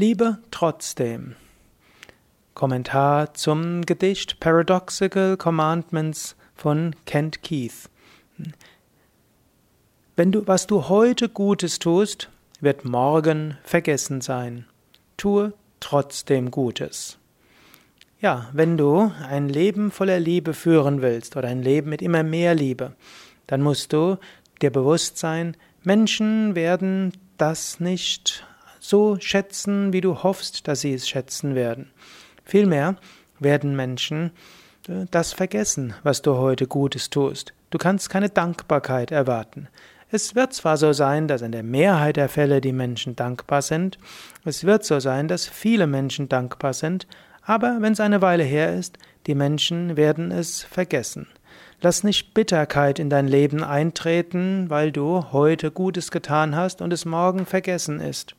Liebe trotzdem. Kommentar zum Gedicht Paradoxical Commandments von Kent Keith. Wenn du, was du heute Gutes tust, wird morgen vergessen sein. Tue trotzdem Gutes. Ja, wenn du ein Leben voller Liebe führen willst oder ein Leben mit immer mehr Liebe, dann musst du dir bewusst sein, Menschen werden das nicht so schätzen, wie du hoffst, dass sie es schätzen werden. Vielmehr werden Menschen äh, das vergessen, was du heute Gutes tust. Du kannst keine Dankbarkeit erwarten. Es wird zwar so sein, dass in der Mehrheit der Fälle die Menschen dankbar sind, es wird so sein, dass viele Menschen dankbar sind, aber wenn es eine Weile her ist, die Menschen werden es vergessen. Lass nicht Bitterkeit in dein Leben eintreten, weil du heute Gutes getan hast und es morgen vergessen ist.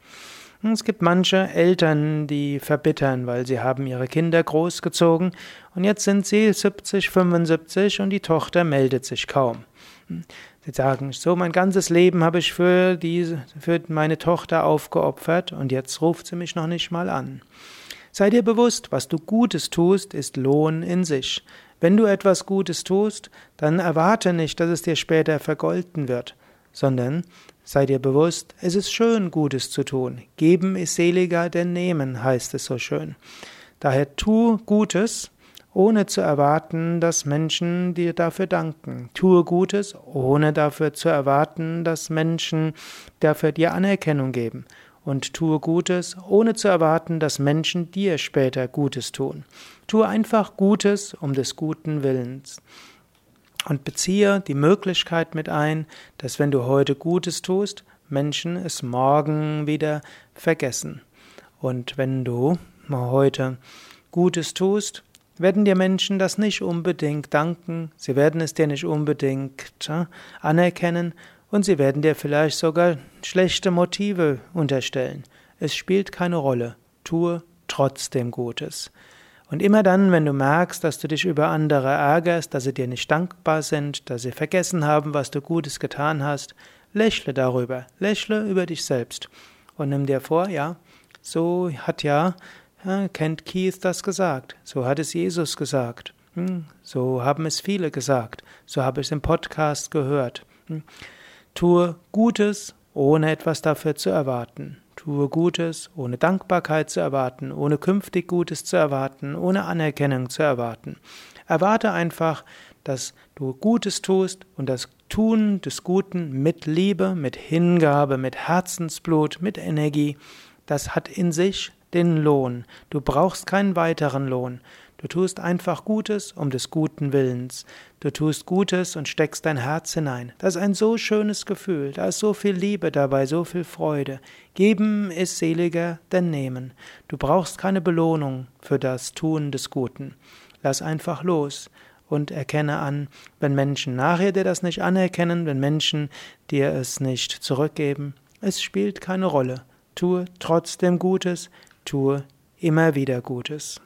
Es gibt manche Eltern, die verbittern, weil sie haben ihre Kinder großgezogen und jetzt sind sie 70, 75 und die Tochter meldet sich kaum. Sie sagen, so mein ganzes Leben habe ich für, diese, für meine Tochter aufgeopfert und jetzt ruft sie mich noch nicht mal an. Sei dir bewusst, was du Gutes tust, ist Lohn in sich. Wenn du etwas Gutes tust, dann erwarte nicht, dass es dir später vergolten wird, sondern sei dir bewusst, es ist schön, Gutes zu tun. Geben ist seliger denn nehmen, heißt es so schön. Daher tu Gutes, ohne zu erwarten, dass Menschen dir dafür danken. Tue Gutes, ohne dafür zu erwarten, dass Menschen dafür dir Anerkennung geben und tue Gutes, ohne zu erwarten, dass Menschen dir später Gutes tun. Tue einfach Gutes um des guten Willens. Und beziehe die Möglichkeit mit ein, dass wenn du heute Gutes tust, Menschen es morgen wieder vergessen. Und wenn du heute Gutes tust, werden dir Menschen das nicht unbedingt danken, sie werden es dir nicht unbedingt äh, anerkennen und sie werden dir vielleicht sogar schlechte Motive unterstellen. Es spielt keine Rolle. Tue trotzdem Gutes. Und immer dann, wenn du merkst, dass du dich über andere ärgerst, dass sie dir nicht dankbar sind, dass sie vergessen haben, was du Gutes getan hast, lächle darüber, lächle über dich selbst und nimm dir vor, ja, so hat ja, ja kennt Keith das gesagt, so hat es Jesus gesagt, hm, so haben es viele gesagt, so habe ich es im Podcast gehört. Tue Gutes, ohne etwas dafür zu erwarten. Tue Gutes, ohne Dankbarkeit zu erwarten, ohne künftig Gutes zu erwarten, ohne Anerkennung zu erwarten. Erwarte einfach, dass du Gutes tust und das Tun des Guten mit Liebe, mit Hingabe, mit Herzensblut, mit Energie, das hat in sich den Lohn. Du brauchst keinen weiteren Lohn. Du tust einfach Gutes um des guten Willens. Du tust Gutes und steckst dein Herz hinein. Das ist ein so schönes Gefühl, da ist so viel Liebe dabei, so viel Freude. Geben ist seliger denn nehmen. Du brauchst keine Belohnung für das Tun des Guten. Lass einfach los und erkenne an, wenn Menschen nachher dir das nicht anerkennen, wenn Menschen dir es nicht zurückgeben, es spielt keine Rolle. Tue trotzdem Gutes, tue immer wieder Gutes.